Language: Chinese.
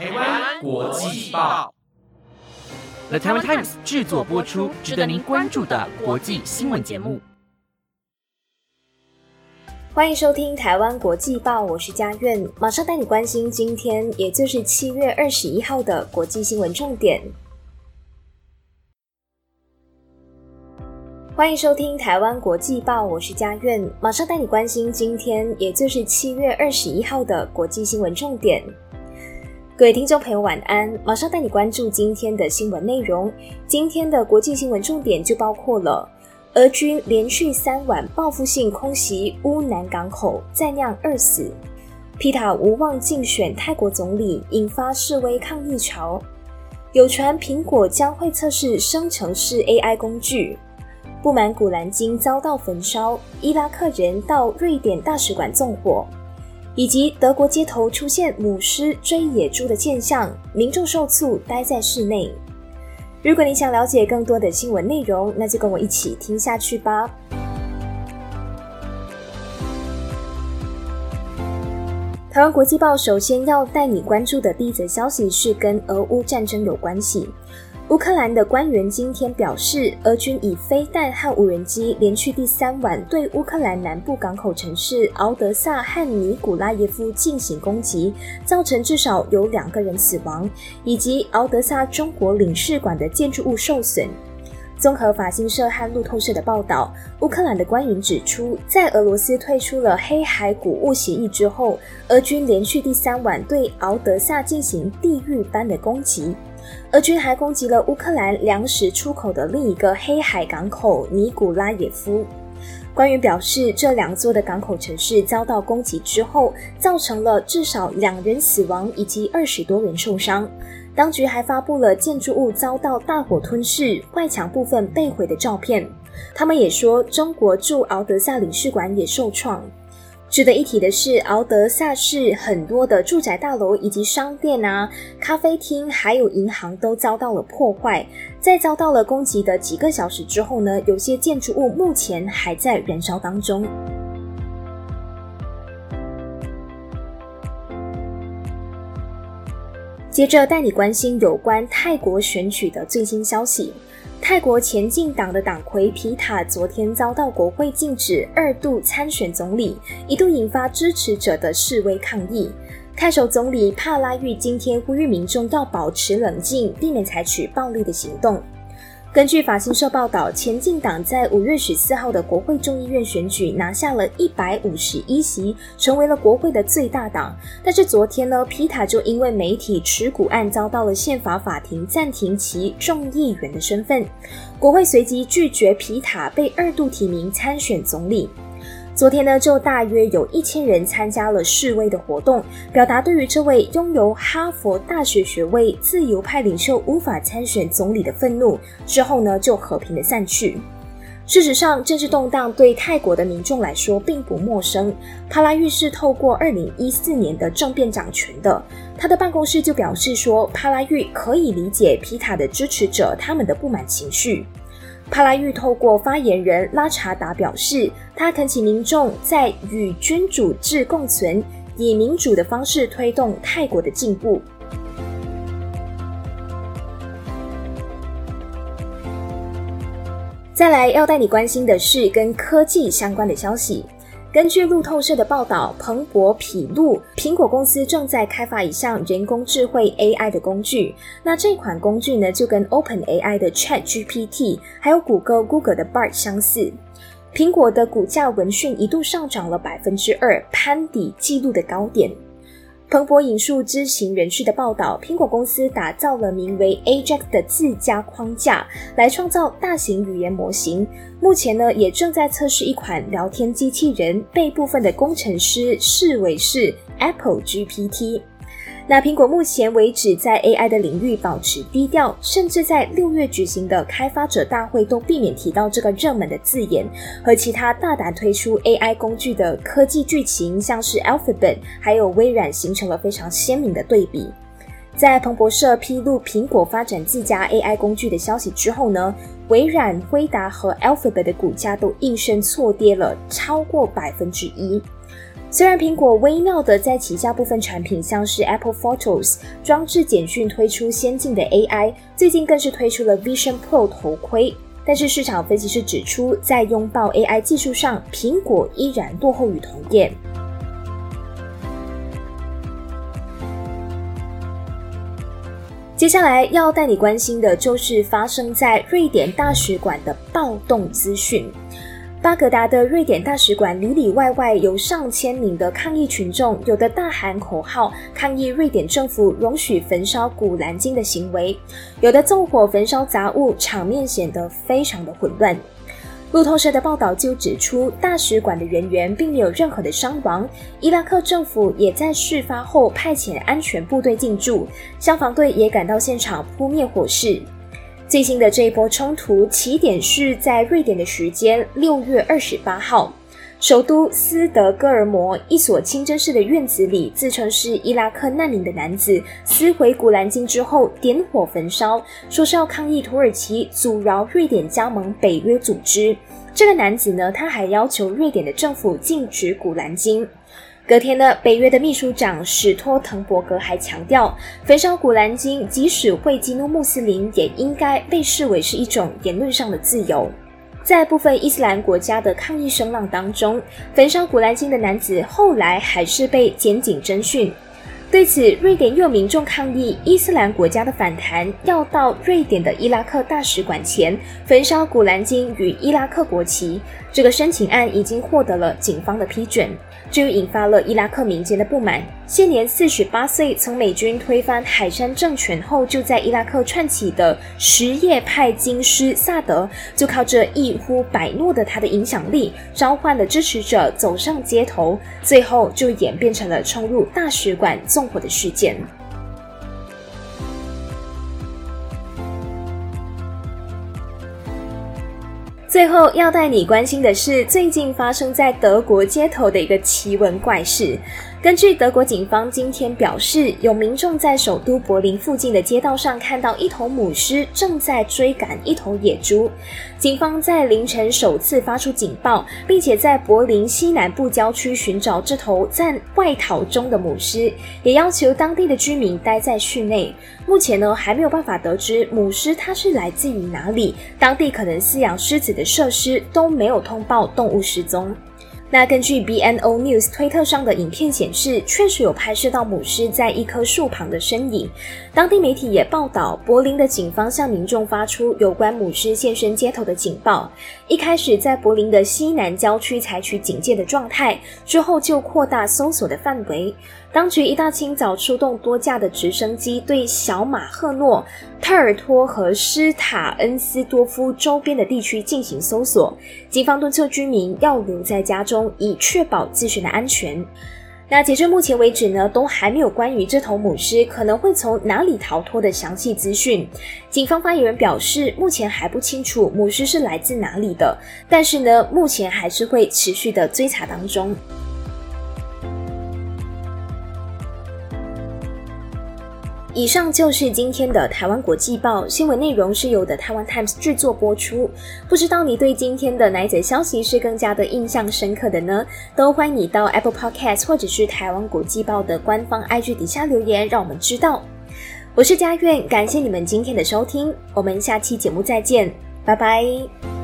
台湾国际报，The Taiwan Times 制作播出，值得您关注的国际新闻节目。欢迎收听台湾国际报，我是佳苑，马上带你关心今天，也就是七月二十一号的国际新闻重点。欢迎收听台湾国际报，我是佳苑，马上带你关心今天，也就是七月二十一号的国际新闻重点。各位听众朋友，晚安！马上带你关注今天的新闻内容。今天的国际新闻重点就包括了：俄军连续三晚报复性空袭乌南港口，再酿二死；皮塔无望竞选泰国总理，引发示威抗议潮；有传苹果将会测试生成式 AI 工具。不满古兰经遭到焚烧，伊拉克人到瑞典大使馆纵火，以及德国街头出现母狮追野猪的现象，民众受促待在室内。如果你想了解更多的新闻内容，那就跟我一起听下去吧。台湾国际报首先要带你关注的第一则消息是跟俄乌战争有关系。乌克兰的官员今天表示，俄军以飞弹和无人机连续第三晚对乌克兰南部港口城市敖德萨和尼古拉耶夫进行攻击，造成至少有两个人死亡，以及敖德萨中国领事馆的建筑物受损。综合法新社和路透社的报道，乌克兰的官员指出，在俄罗斯退出了黑海谷物协议之后，俄军连续第三晚对敖德萨进行地狱般的攻击。俄军还攻击了乌克兰粮食出口的另一个黑海港口尼古拉耶夫。官员表示，这两座的港口城市遭到攻击之后，造成了至少两人死亡以及二十多人受伤。当局还发布了建筑物遭到大火吞噬、外墙部分被毁的照片。他们也说，中国驻敖德萨领事馆也受创。值得一提的是，敖德萨市很多的住宅大楼以及商店啊、咖啡厅还有银行都遭到了破坏。在遭到了攻击的几个小时之后呢，有些建筑物目前还在燃烧当中。接着带你关心有关泰国选举的最新消息。泰国前进党的党魁皮塔昨天遭到国会禁止二度参选总理，一度引发支持者的示威抗议。泰首总理帕拉育今天呼吁民众要保持冷静，避免采取暴力的行动。根据法新社报道，前进党在五月十四号的国会众议院选举拿下了一百五十一席，成为了国会的最大党。但是昨天呢，皮塔就因为媒体持股案遭到了宪法法庭暂停其众议员的身份，国会随即拒绝皮塔被二度提名参选总理。昨天呢，就大约有一千人参加了示威的活动，表达对于这位拥有哈佛大学学位、自由派领袖无法参选总理的愤怒。之后呢，就和平的散去。事实上，政治动荡对泰国的民众来说并不陌生。帕拉育是透过二零一四年的政变掌权的，他的办公室就表示说，帕拉育可以理解皮塔的支持者他们的不满情绪。帕拉育透过发言人拉查达表示，他恳请民众在与君主制共存，以民主的方式推动泰国的进步。再来要带你关心的是跟科技相关的消息。根据路透社的报道，彭博披露，苹果公司正在开发一项人工智慧 AI 的工具。那这款工具呢，就跟 OpenAI 的 ChatGPT，还有谷歌 Google 的 Bard 相似。苹果的股价闻讯一度上涨了百分之二，攀抵纪录的高点。彭博引述知情人士的报道，苹果公司打造了名为 Ajax 的自家框架，来创造大型语言模型。目前呢，也正在测试一款聊天机器人，被部分的工程师视为是 Apple GPT。那苹果目前为止在 AI 的领域保持低调，甚至在六月举行的开发者大会都避免提到这个热门的字眼。和其他大胆推出 AI 工具的科技剧情，像是 Alphabet 还有微软，形成了非常鲜明的对比。在彭博社披露苹果发展自家 AI 工具的消息之后呢，微软、辉达和 Alphabet 的股价都应声错跌了超过百分之一。虽然苹果微妙的在旗下部分产品，像是 Apple Photos 装置简讯推出先进的 AI，最近更是推出了 Vision Pro 头盔，但是市场分析师指出，在拥抱 AI 技术上，苹果依然落后于同业。接下来要带你关心的就是发生在瑞典大使馆的暴动资讯。巴格达的瑞典大使馆里里外外有上千名的抗议群众，有的大喊口号抗议瑞典政府容许焚烧古兰经的行为，有的纵火焚烧杂物，场面显得非常的混乱。路透社的报道就指出，大使馆的人员并没有任何的伤亡。伊拉克政府也在事发后派遣安全部队进驻，消防队也赶到现场扑灭火势。最新的这一波冲突起点是在瑞典的时间六月二十八号。首都斯德哥尔摩一所清真寺的院子里，自称是伊拉克难民的男子撕毁《古兰经》之后点火焚烧，说是要抗议土耳其阻挠瑞典加盟北约组织。这个男子呢，他还要求瑞典的政府禁止《古兰经》。隔天呢，北约的秘书长史托滕伯格还强调，焚烧《古兰经》即使会激怒穆斯林，也应该被视为是一种言论上的自由。在部分伊斯兰国家的抗议声浪当中，焚烧古兰经的男子后来还是被检警侦讯。对此，瑞典又民众抗议伊斯兰国家的反弹，要到瑞典的伊拉克大使馆前焚烧古兰经与伊拉克国旗。这个申请案已经获得了警方的批准。这又引发了伊拉克民间的不满。现年四十八岁，从美军推翻海山政权后就在伊拉克串起的什叶派经师萨德，就靠着一呼百诺的他的影响力，召唤了支持者走上街头，最后就演变成了冲入大使馆纵火的事件。最后要带你关心的是，最近发生在德国街头的一个奇闻怪事。根据德国警方今天表示，有民众在首都柏林附近的街道上看到一头母狮正在追赶一头野猪。警方在凌晨首次发出警报，并且在柏林西南部郊区寻找这头在外逃中的母狮，也要求当地的居民待在室内。目前呢，还没有办法得知母狮它是来自于哪里，当地可能饲养狮子的设施都没有通报动物失踪。那根据 B N O News 推特上的影片显示，确实有拍摄到母狮在一棵树旁的身影。当地媒体也报道，柏林的警方向民众发出有关母狮现身街头的警报。一开始在柏林的西南郊区采取警戒的状态，之后就扩大搜索的范围。当局一大清早出动多架的直升机，对小马赫诺、特尔托和施塔恩斯多夫周边的地区进行搜索。警方敦促居民要留在家中，以确保自身的安全。那截至目前为止呢，都还没有关于这头母狮可能会从哪里逃脱的详细资讯。警方发言人表示，目前还不清楚母狮是来自哪里的，但是呢，目前还是会持续的追查当中。以上就是今天的台湾国际报新闻内容，是由的台湾 Times 制作播出。不知道你对今天的哪一则消息是更加的印象深刻的呢？都欢迎你到 Apple Podcast 或者是台湾国际报的官方 IG 底下留言，让我们知道。我是佳苑，感谢你们今天的收听，我们下期节目再见，拜拜。